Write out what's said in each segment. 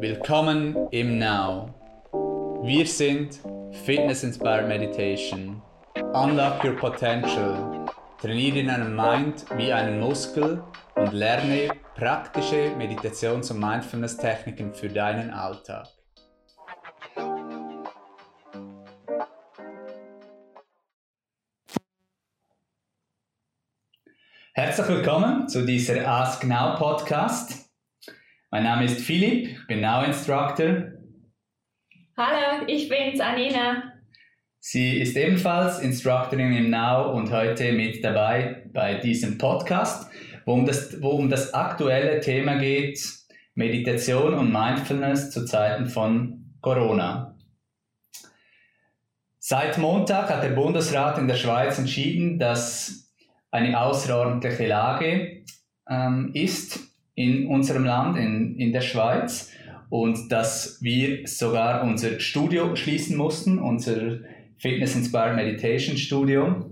Willkommen im Now. Wir sind Fitness Inspired Meditation. Unlock your potential. Trainiere deinen Mind wie einen Muskel und lerne praktische Meditations- und Mindfulness-Techniken für deinen Alltag. Herzlich willkommen zu dieser Ask Now Podcast. Mein Name ist Philipp, ich bin Now Instructor. Hallo, ich bin's, Anina. Sie ist ebenfalls Instructorin im Now und heute mit dabei bei diesem Podcast, wo um das, wo um das aktuelle Thema geht, Meditation und Mindfulness zu Zeiten von Corona. Seit Montag hat der Bundesrat in der Schweiz entschieden, dass eine außerordentliche Lage ähm, ist in unserem Land, in, in der Schweiz, und dass wir sogar unser Studio schließen mussten, unser Fitness Inspired Meditation Studio.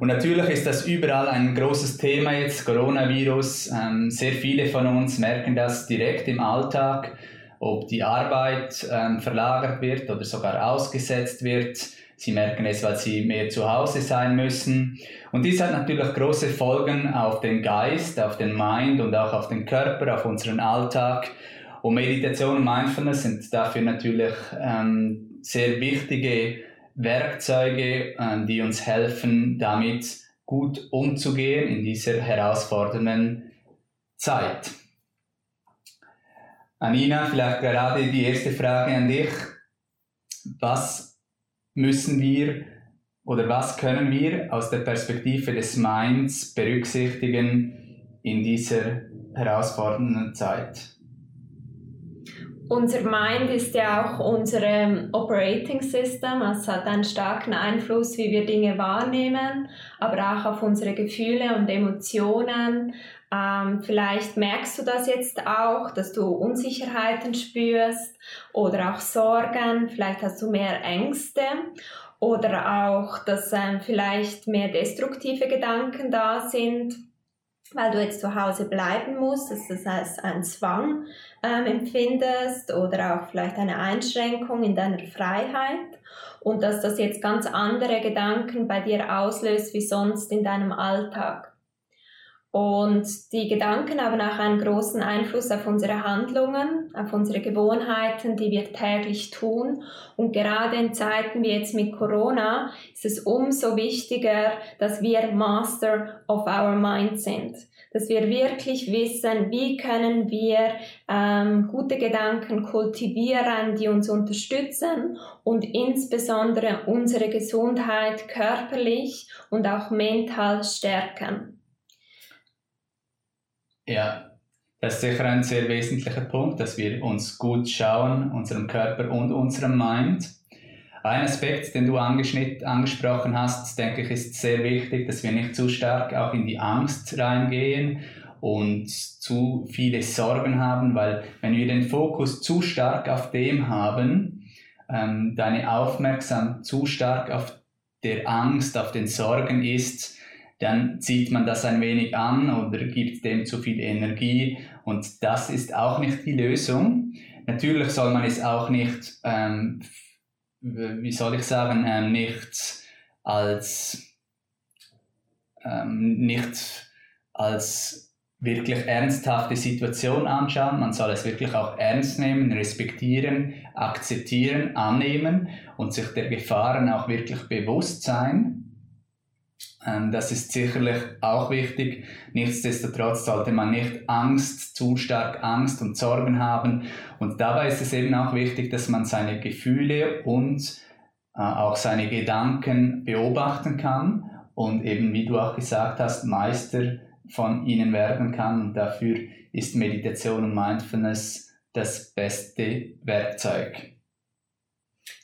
Und natürlich ist das überall ein großes Thema jetzt, Coronavirus. Ähm, sehr viele von uns merken das direkt im Alltag, ob die Arbeit ähm, verlagert wird oder sogar ausgesetzt wird. Sie merken es, weil sie mehr zu Hause sein müssen. Und dies hat natürlich große Folgen auf den Geist, auf den Mind und auch auf den Körper, auf unseren Alltag. Und Meditation und Mindfulness sind dafür natürlich ähm, sehr wichtige Werkzeuge, ähm, die uns helfen, damit gut umzugehen in dieser herausfordernden Zeit. Anina, vielleicht gerade die erste Frage an dich. Was müssen wir oder was können wir aus der Perspektive des Minds berücksichtigen in dieser herausfordernden Zeit? Unser Mind ist ja auch unser ähm, Operating System, es hat einen starken Einfluss, wie wir Dinge wahrnehmen, aber auch auf unsere Gefühle und Emotionen. Ähm, vielleicht merkst du das jetzt auch, dass du Unsicherheiten spürst oder auch Sorgen, vielleicht hast du mehr Ängste oder auch, dass ähm, vielleicht mehr destruktive Gedanken da sind weil du jetzt zu Hause bleiben musst, dass das als ein Zwang ähm, empfindest oder auch vielleicht eine Einschränkung in deiner Freiheit und dass das jetzt ganz andere Gedanken bei dir auslöst wie sonst in deinem Alltag. Und die Gedanken haben auch einen großen Einfluss auf unsere Handlungen, auf unsere Gewohnheiten, die wir täglich tun. Und gerade in Zeiten wie jetzt mit Corona ist es umso wichtiger, dass wir Master of our Mind sind. Dass wir wirklich wissen, wie können wir ähm, gute Gedanken kultivieren, die uns unterstützen und insbesondere unsere Gesundheit körperlich und auch mental stärken. Ja, das ist sicher ein sehr wesentlicher Punkt, dass wir uns gut schauen, unserem Körper und unserem Mind. Ein Aspekt, den du angesprochen hast, denke ich, ist sehr wichtig, dass wir nicht zu stark auch in die Angst reingehen und zu viele Sorgen haben, weil wenn wir den Fokus zu stark auf dem haben, ähm, deine Aufmerksamkeit zu stark auf der Angst, auf den Sorgen ist, dann zieht man das ein wenig an oder gibt dem zu viel Energie und das ist auch nicht die Lösung. Natürlich soll man es auch nicht, ähm, wie soll ich sagen, ähm, nicht als ähm, nicht als wirklich ernsthafte Situation anschauen. Man soll es wirklich auch ernst nehmen, respektieren, akzeptieren, annehmen und sich der Gefahren auch wirklich bewusst sein. Ähm, das ist sicherlich auch wichtig. Nichtsdestotrotz sollte man nicht Angst, zu stark Angst und Sorgen haben. Und dabei ist es eben auch wichtig, dass man seine Gefühle und äh, auch seine Gedanken beobachten kann und eben, wie du auch gesagt hast, Meister von ihnen werden kann. Und dafür ist Meditation und Mindfulness das beste Werkzeug.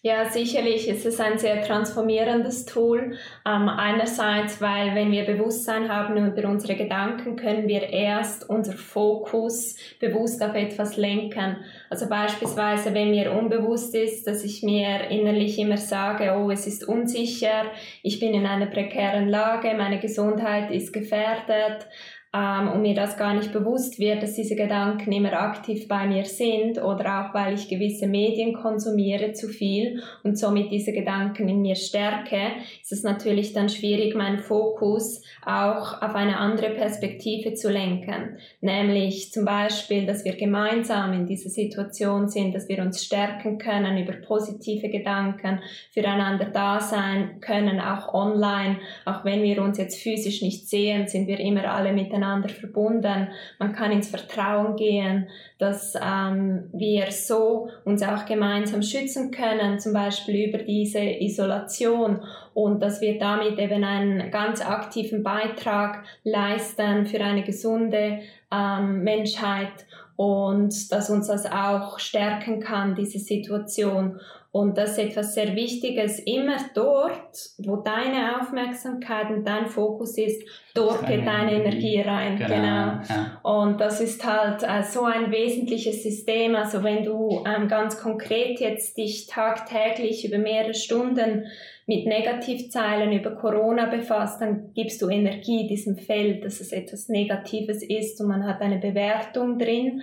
Ja, sicherlich ist es ein sehr transformierendes Tool. Ähm, einerseits, weil wenn wir Bewusstsein haben über unsere Gedanken, können wir erst unser Fokus bewusst auf etwas lenken. Also beispielsweise, wenn mir unbewusst ist, dass ich mir innerlich immer sage, oh, es ist unsicher, ich bin in einer prekären Lage, meine Gesundheit ist gefährdet, ähm, und mir das gar nicht bewusst wird, dass diese Gedanken immer aktiv bei mir sind oder auch weil ich gewisse Medien konsumiere zu viel und somit diese Gedanken in mir stärke, ist es natürlich dann schwierig, meinen Fokus auch auf eine andere Perspektive zu lenken. Nämlich zum Beispiel, dass wir gemeinsam in dieser Situation sind, dass wir uns stärken können über positive Gedanken, füreinander da sein können, auch online, auch wenn wir uns jetzt physisch nicht sehen, sind wir immer alle miteinander verbunden. Man kann ins Vertrauen gehen, dass ähm, wir so uns auch gemeinsam schützen können, zum Beispiel über diese Isolation und dass wir damit eben einen ganz aktiven Beitrag leisten für eine gesunde ähm, Menschheit und dass uns das auch stärken kann, diese Situation. Und das ist etwas sehr Wichtiges. Immer dort, wo deine Aufmerksamkeit und dein Fokus ist, dort geht deine Energie rein. Genau. genau. Ja. Und das ist halt äh, so ein wesentliches System. Also wenn du ähm, ganz konkret jetzt dich tagtäglich über mehrere Stunden mit Negativzeilen über Corona befasst, dann gibst du Energie diesem Feld, dass es etwas Negatives ist und man hat eine Bewertung drin.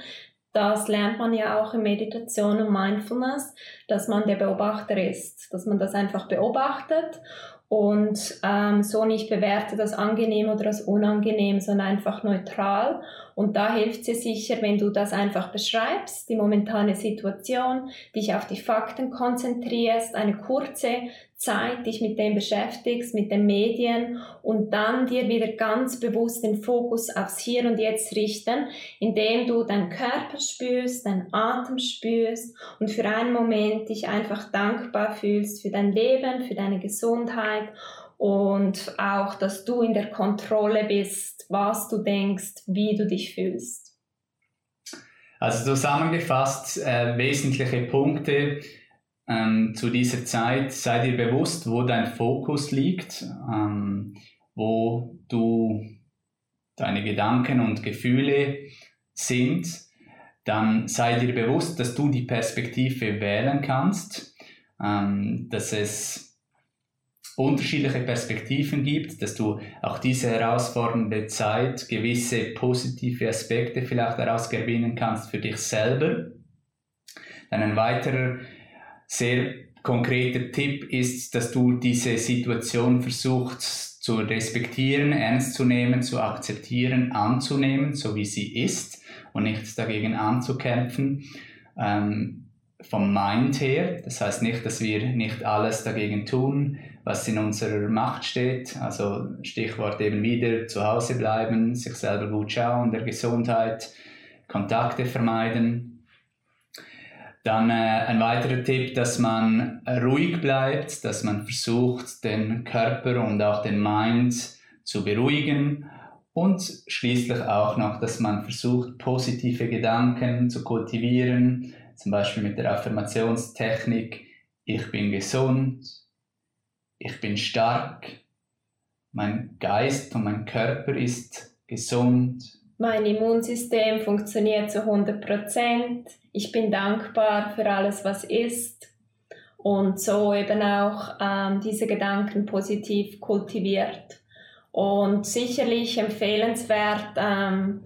Das lernt man ja auch in Meditation und Mindfulness, dass man der Beobachter ist, dass man das einfach beobachtet und ähm, so nicht bewertet als angenehm oder als unangenehm, sondern einfach neutral. Und da hilft sie sicher, wenn du das einfach beschreibst, die momentane Situation, dich auf die Fakten konzentrierst, eine kurze Zeit dich mit dem beschäftigst, mit den Medien und dann dir wieder ganz bewusst den Fokus aufs Hier und Jetzt richten, indem du deinen Körper spürst, deinen Atem spürst und für einen Moment dich einfach dankbar fühlst für dein Leben, für deine Gesundheit und auch, dass du in der Kontrolle bist, was du denkst, wie du dich fühlst. Also zusammengefasst, äh, wesentliche Punkte ähm, zu dieser Zeit, sei dir bewusst, wo dein Fokus liegt, ähm, wo du deine Gedanken und Gefühle sind. Dann sei dir bewusst, dass du die Perspektive wählen kannst, ähm, dass es unterschiedliche Perspektiven gibt, dass du auch diese herausfordernde Zeit gewisse positive Aspekte vielleicht daraus gewinnen kannst für dich selber. Dann ein weiterer sehr konkreter Tipp ist, dass du diese Situation versuchst zu respektieren, ernst zu nehmen, zu akzeptieren, anzunehmen, so wie sie ist und nicht dagegen anzukämpfen. Ähm, vom Mind her, das heißt nicht, dass wir nicht alles dagegen tun, was in unserer Macht steht. Also Stichwort eben wieder zu Hause bleiben, sich selber gut schauen, der Gesundheit, Kontakte vermeiden, dann äh, ein weiterer Tipp, dass man ruhig bleibt, dass man versucht, den Körper und auch den Mind zu beruhigen. Und schließlich auch noch, dass man versucht, positive Gedanken zu kultivieren, zum Beispiel mit der Affirmationstechnik, ich bin gesund, ich bin stark, mein Geist und mein Körper ist gesund, mein Immunsystem funktioniert zu 100 Prozent. Ich bin dankbar für alles, was ist. Und so eben auch ähm, diese Gedanken positiv kultiviert. Und sicherlich empfehlenswert, ähm,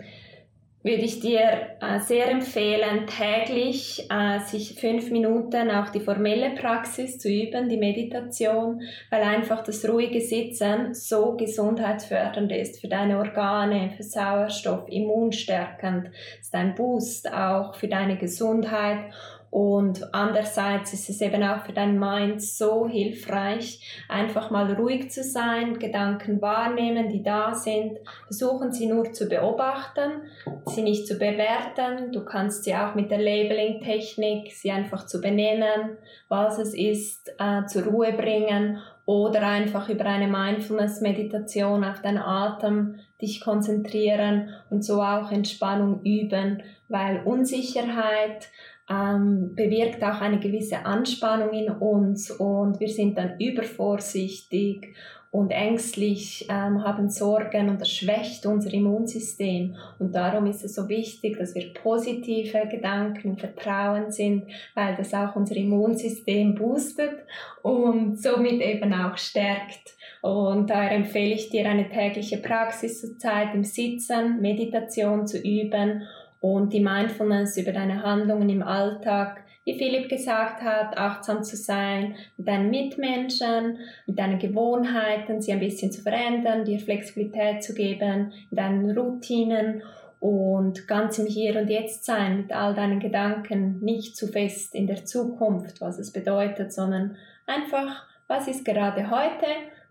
würde ich dir äh, sehr empfehlen, täglich äh, sich fünf Minuten auch die formelle Praxis zu üben, die Meditation, weil einfach das ruhige Sitzen so gesundheitsfördernd ist für deine Organe, für Sauerstoff, immunstärkend, ist ein Boost auch für deine Gesundheit und andererseits ist es eben auch für dein Mind so hilfreich, einfach mal ruhig zu sein, Gedanken wahrnehmen, die da sind, versuchen sie nur zu beobachten, sie nicht zu bewerten. Du kannst sie auch mit der Labeling-Technik, sie einfach zu benennen, was es ist, äh, zur Ruhe bringen oder einfach über eine Mindfulness-Meditation auf deinen Atem dich konzentrieren und so auch Entspannung üben, weil Unsicherheit, ähm, bewirkt auch eine gewisse Anspannung in uns und wir sind dann übervorsichtig und ängstlich, ähm, haben Sorgen und das schwächt unser Immunsystem. Und darum ist es so wichtig, dass wir positive Gedanken und Vertrauen sind, weil das auch unser Immunsystem boostet und somit eben auch stärkt. Und daher empfehle ich dir eine tägliche Praxis zur Zeit im Sitzen, Meditation zu üben und die Mindfulness über deine Handlungen im Alltag wie Philipp gesagt hat, achtsam zu sein mit deinen Mitmenschen, mit deinen Gewohnheiten, sie ein bisschen zu verändern, dir Flexibilität zu geben, in deinen Routinen und ganz im Hier und Jetzt sein mit all deinen Gedanken, nicht zu fest in der Zukunft, was es bedeutet, sondern einfach, was ist gerade heute,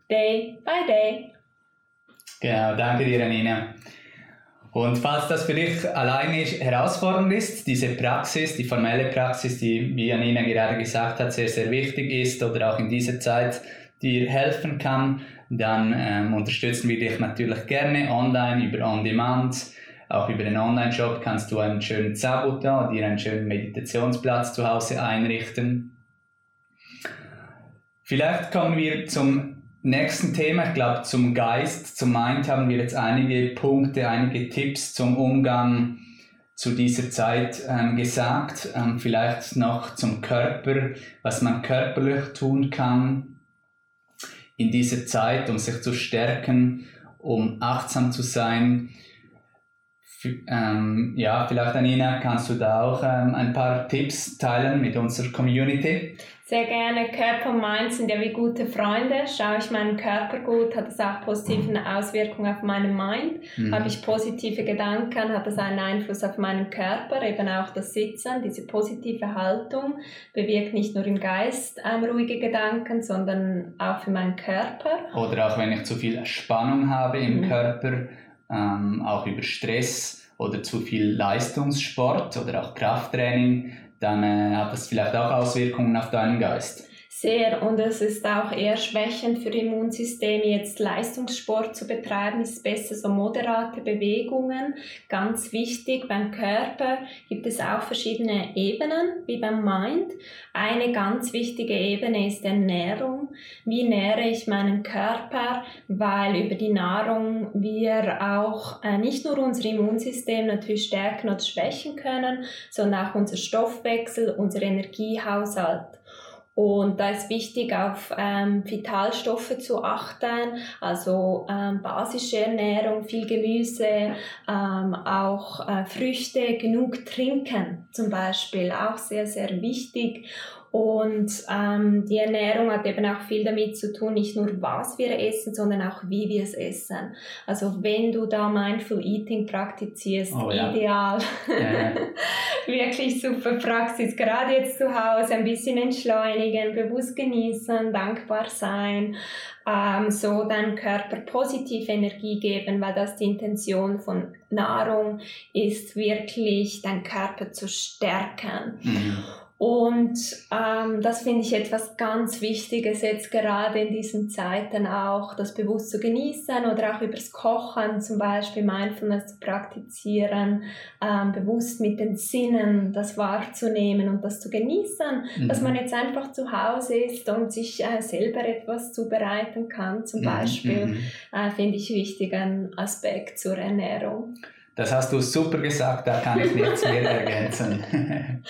day by day. Genau, danke dir, Anina. Und falls das für dich alleine herausfordernd ist, diese Praxis, die formelle Praxis, die, wie Janina gerade gesagt hat, sehr, sehr wichtig ist oder auch in dieser Zeit dir helfen kann, dann ähm, unterstützen wir dich natürlich gerne online über On-Demand. Auch über den Online-Shop kannst du einen schönen Zabuta, dir einen schönen Meditationsplatz zu Hause einrichten. Vielleicht kommen wir zum nächsten Thema, ich glaube zum Geist, zum Mind haben wir jetzt einige Punkte, einige Tipps zum Umgang zu dieser Zeit ähm, gesagt. Ähm, vielleicht noch zum Körper, was man körperlich tun kann in dieser Zeit, um sich zu stärken, um achtsam zu sein. Ähm, ja, vielleicht Anina, kannst du da auch ähm, ein paar Tipps teilen mit unserer Community? Sehr gerne. Körper und Mind sind ja wie gute Freunde. Schaue ich meinen Körper gut, hat das auch positive mhm. Auswirkungen auf meinen Mind. Mhm. Habe ich positive Gedanken, hat das einen Einfluss auf meinen Körper. Eben auch das Sitzen, diese positive Haltung bewirkt nicht nur im Geist ähm, ruhige Gedanken, sondern auch für meinen Körper. Oder auch wenn ich zu viel Spannung habe im mhm. Körper, ähm, auch über Stress oder zu viel Leistungssport oder auch Krafttraining dann äh, hat das vielleicht auch Auswirkungen auf deinen Geist. Sehr und es ist auch eher schwächend für Immunsysteme, jetzt Leistungssport zu betreiben, ist besser so moderate Bewegungen. Ganz wichtig, beim Körper gibt es auch verschiedene Ebenen, wie beim Mind. Eine ganz wichtige Ebene ist Ernährung. Wie nähre ich meinen Körper? Weil über die Nahrung wir auch äh, nicht nur unser Immunsystem natürlich stärken oder schwächen können, sondern auch unser Stoffwechsel, unser Energiehaushalt. Und da ist wichtig, auf ähm, Vitalstoffe zu achten, also ähm, basische Ernährung, viel Gemüse, ähm, auch äh, Früchte, genug trinken zum Beispiel, auch sehr, sehr wichtig. Und ähm, die Ernährung hat eben auch viel damit zu tun, nicht nur was wir essen, sondern auch wie wir es essen. Also wenn du da Mindful Eating praktizierst, oh, ja. ideal. Ja. Wirklich super Praxis. Gerade jetzt zu Hause ein bisschen entschleunigen, bewusst genießen, dankbar sein, ähm, so deinem Körper positive Energie geben, weil das die Intention von Nahrung ist, wirklich deinen Körper zu stärken. Mhm. Und ähm, das finde ich etwas ganz Wichtiges jetzt gerade in diesen Zeiten auch, das bewusst zu genießen oder auch übers Kochen zum Beispiel Mindfulness zu praktizieren, ähm, bewusst mit den Sinnen das wahrzunehmen und das zu genießen, mhm. dass man jetzt einfach zu Hause ist und sich äh, selber etwas zubereiten kann zum mhm. Beispiel, mhm. äh, finde ich wichtigen Aspekt zur Ernährung. Das hast du super gesagt, da kann ich nichts mehr ergänzen.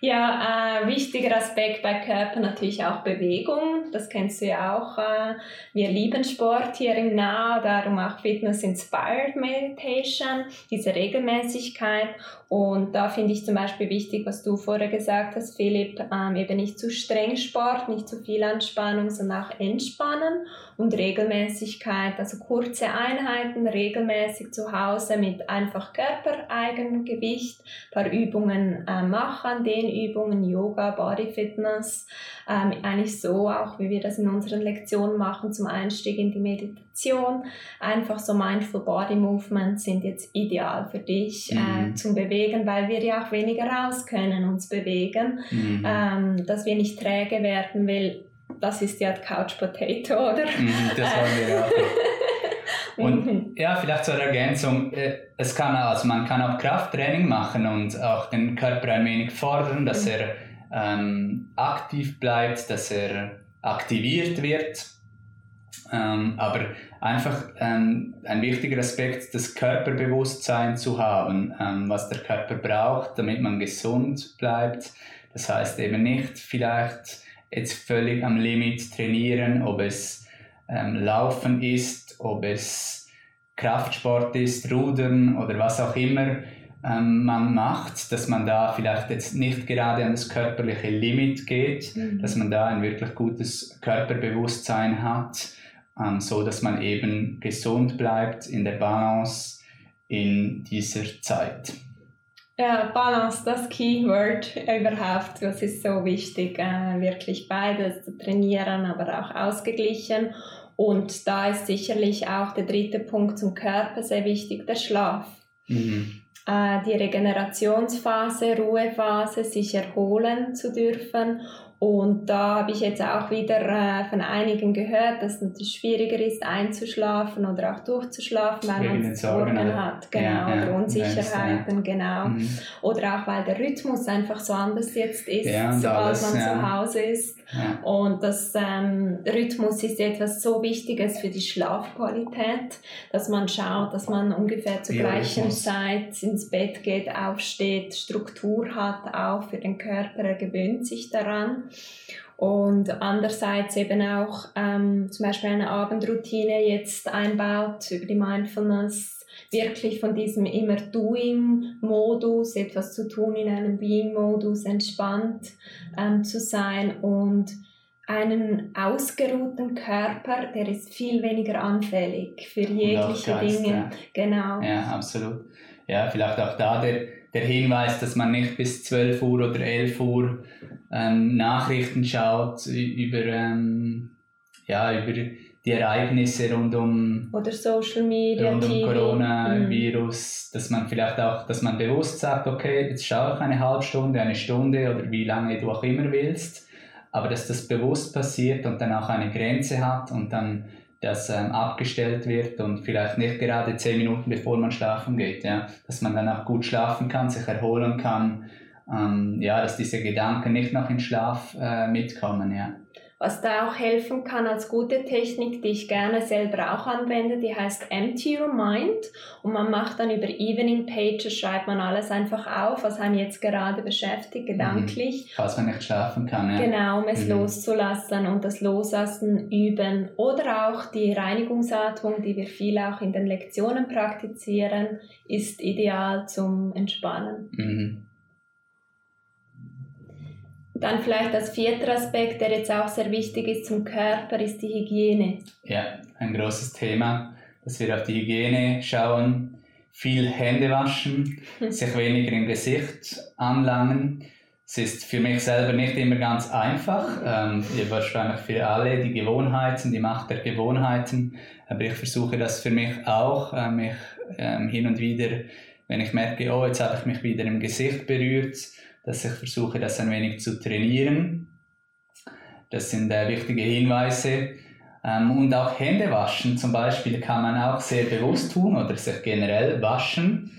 ja, äh, wichtiger Aspekt bei Körper natürlich auch Bewegung. Das kennst du ja auch. Äh, wir lieben Sport hier im Nah, darum auch Fitness Inspired Meditation, diese Regelmäßigkeit. Und da finde ich zum Beispiel wichtig, was du vorher gesagt hast, Philipp, ähm, eben nicht zu streng Sport, nicht zu viel Anspannung, sondern auch entspannen und Regelmäßigkeit, also kurze Einheiten, regelmäßig zu Hause mit einfach Körpereigengewicht, paar Übungen äh, machen, Dehnübungen, Yoga, Body Fitness, ähm, eigentlich so auch, wie wir das in unseren Lektionen machen zum Einstieg in die Meditation. Einfach so Mindful Body Movements sind jetzt ideal für dich äh, mhm. äh, zum Bewegen, weil wir ja auch weniger raus können, uns bewegen, mhm. ähm, dass wir nicht träge werden, weil das ist ja Couch Potato, oder? Mhm, das haben wir auch. Und ja, vielleicht zur Ergänzung, äh, es kann also man kann auch Krafttraining machen und auch den Körper ein wenig fordern, dass mhm. er ähm, aktiv bleibt, dass er aktiviert wird. Ähm, aber einfach ähm, ein wichtiger Aspekt, das Körperbewusstsein zu haben, ähm, was der Körper braucht, damit man gesund bleibt. Das heißt eben nicht vielleicht jetzt völlig am Limit trainieren, ob es ähm, Laufen ist, ob es Kraftsport ist, Rudern oder was auch immer ähm, man macht, dass man da vielleicht jetzt nicht gerade an das körperliche Limit geht, mhm. dass man da ein wirklich gutes Körperbewusstsein hat, ähm, so dass man eben gesund bleibt in der Balance in dieser Zeit. Ja, Balance, das Keyword überhaupt, das ist so wichtig, äh, wirklich beides zu trainieren, aber auch ausgeglichen. Und da ist sicherlich auch der dritte Punkt zum Körper sehr wichtig, der Schlaf. Mhm. Äh, die Regenerationsphase, Ruhephase, sich erholen zu dürfen und da habe ich jetzt auch wieder äh, von einigen gehört, dass es natürlich schwieriger ist, einzuschlafen oder auch durchzuschlafen, weil Wegen man Sorgen hat, genau, ja, ja, oder Unsicherheiten, genau. Mhm. Oder auch weil der Rhythmus einfach so anders jetzt ist, ja, sobald alles, man zu Hause ist. Und das ähm, Rhythmus ist etwas so Wichtiges für die Schlafqualität, dass man schaut, dass man ungefähr zur gleichen Zeit ins Bett geht, aufsteht, Struktur hat auch für den Körper, er gewöhnt sich daran. Und andererseits eben auch ähm, zum Beispiel eine Abendroutine jetzt einbaut über die Mindfulness, wirklich von diesem immer Doing-Modus, etwas zu tun in einem Being-Modus, entspannt ähm, zu sein und einen ausgeruhten Körper, der ist viel weniger anfällig für jegliche Geist, Dinge. Ja. Genau. Ja, absolut. Ja, vielleicht auch da der der Hinweis, dass man nicht bis 12 Uhr oder 11 Uhr ähm, Nachrichten schaut über, ähm, ja, über die Ereignisse rund um, oder Social Media, rund um Coronavirus, mhm. dass man vielleicht auch, dass man bewusst sagt, okay, jetzt schaue ich eine halbe Stunde, eine Stunde oder wie lange du auch immer willst, aber dass das bewusst passiert und dann auch eine Grenze hat und dann das ähm, abgestellt wird und vielleicht nicht gerade zehn Minuten bevor man schlafen geht, ja, dass man dann auch gut schlafen kann, sich erholen kann, ähm, ja, dass diese Gedanken nicht noch in Schlaf äh, mitkommen, ja. Was da auch helfen kann als gute Technik, die ich gerne selber auch anwende, die heißt Empty Your Mind. Und man macht dann über Evening Pages, schreibt man alles einfach auf, was einen jetzt gerade beschäftigt, gedanklich. Mhm. Falls man nicht schlafen kann, ja. Genau, um es mhm. loszulassen und das Loslassen üben. Oder auch die Reinigungsatmung, die wir viel auch in den Lektionen praktizieren, ist ideal zum Entspannen. Mhm. Dann vielleicht das vierte Aspekt, der jetzt auch sehr wichtig ist zum Körper, ist die Hygiene. Ja, ein großes Thema, dass wir auf die Hygiene schauen, viel Hände waschen, sich weniger im Gesicht anlangen. Es ist für mich selber nicht immer ganz einfach. Ähm, wahrscheinlich für alle die Gewohnheiten, die Macht der Gewohnheiten. Aber ich versuche das für mich auch, äh, mich ähm, hin und wieder, wenn ich merke, oh, jetzt habe ich mich wieder im Gesicht berührt, dass ich versuche, das ein wenig zu trainieren. Das sind äh, wichtige Hinweise. Ähm, und auch Hände waschen zum Beispiel kann man auch sehr bewusst tun oder sich generell waschen.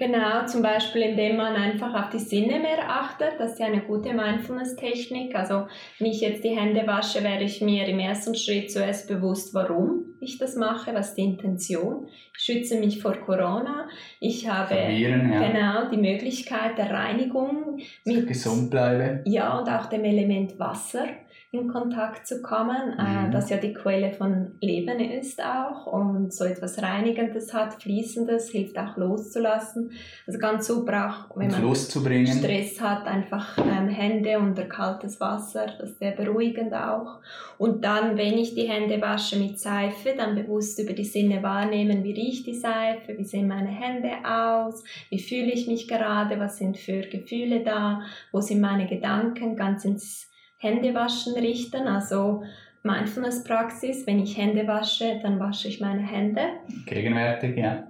Genau, zum Beispiel indem man einfach auf die Sinne mehr achtet. Das ist ja eine gute Mindfulness-Technik. Also, wenn ich jetzt die Hände wasche, werde ich mir im ersten Schritt zuerst bewusst, warum ich das mache, was die Intention. Ich schütze mich vor Corona. Ich habe ja. genau die Möglichkeit der Reinigung. Mit, gesund bleibe. Ja, und auch dem Element Wasser in Kontakt zu kommen, äh, mhm. das ja die Quelle von Leben ist auch und so etwas Reinigendes hat, Fließendes, hilft auch loszulassen. Also ganz super auch, wenn man Stress hat, einfach ähm, Hände unter kaltes Wasser, das ist sehr beruhigend auch. Und dann, wenn ich die Hände wasche mit Seife, dann bewusst über die Sinne wahrnehmen, wie riecht die Seife, wie sehen meine Hände aus, wie fühle ich mich gerade, was sind für Gefühle da, wo sind meine Gedanken, ganz ins Händewaschen richten, also Mindfulness-Praxis. Wenn ich Hände wasche, dann wasche ich meine Hände. Gegenwärtig, ja.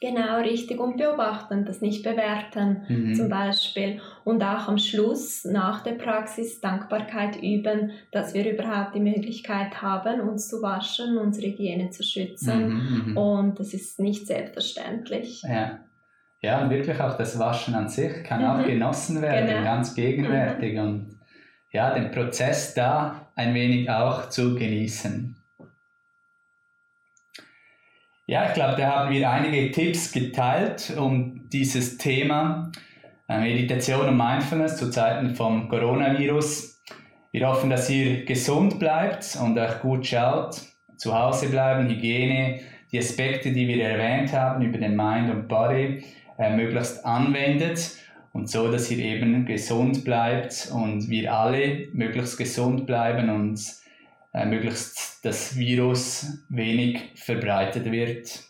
Genau, richtig und beobachten, das nicht bewerten mhm. zum Beispiel. Und auch am Schluss, nach der Praxis, Dankbarkeit üben, dass wir überhaupt die Möglichkeit haben, uns zu waschen, unsere Hygiene zu schützen. Mhm, mhm. und das ist nicht selbstverständlich. Ja. ja, und wirklich auch das Waschen an sich kann auch mhm. genossen werden, genau. ganz gegenwärtig. Und ja, den Prozess da ein wenig auch zu genießen. Ja, ich glaube, da haben wir einige Tipps geteilt, um dieses Thema äh, Meditation und Mindfulness zu Zeiten vom Coronavirus. Wir hoffen, dass ihr gesund bleibt und euch gut schaut, zu Hause bleiben, Hygiene, die Aspekte, die wir erwähnt haben über den Mind und Body, äh, möglichst anwendet und so, dass ihr eben gesund bleibt und wir alle möglichst gesund bleiben und äh, möglichst das Virus wenig verbreitet wird.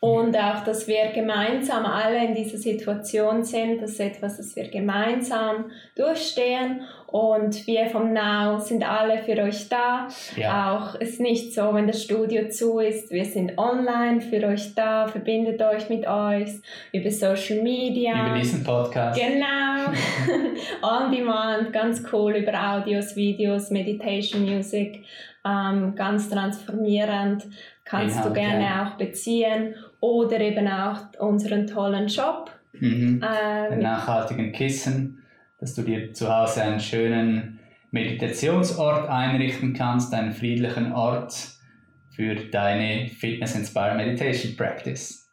Und auch, dass wir gemeinsam alle in dieser Situation sind, das ist etwas, das wir gemeinsam durchstehen. Und wir vom Now sind alle für euch da. Ja. Auch ist nicht so, wenn das Studio zu ist, wir sind online für euch da, verbindet euch mit euch über Social Media. Über diesen Podcast. Genau. On Demand, ganz cool über Audios, Videos, Meditation Music, ähm, ganz transformierend kannst Inhalt, du gerne ja. auch beziehen oder eben auch unseren tollen Shop. Mhm. Äh, Den nachhaltigen Kissen, dass du dir zu Hause einen schönen Meditationsort einrichten kannst, einen friedlichen Ort für deine Fitness Inspired Meditation Practice.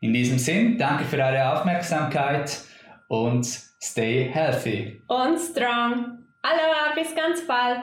In diesem Sinn, danke für eure Aufmerksamkeit und stay healthy. Und strong. Aloha, bis ganz bald.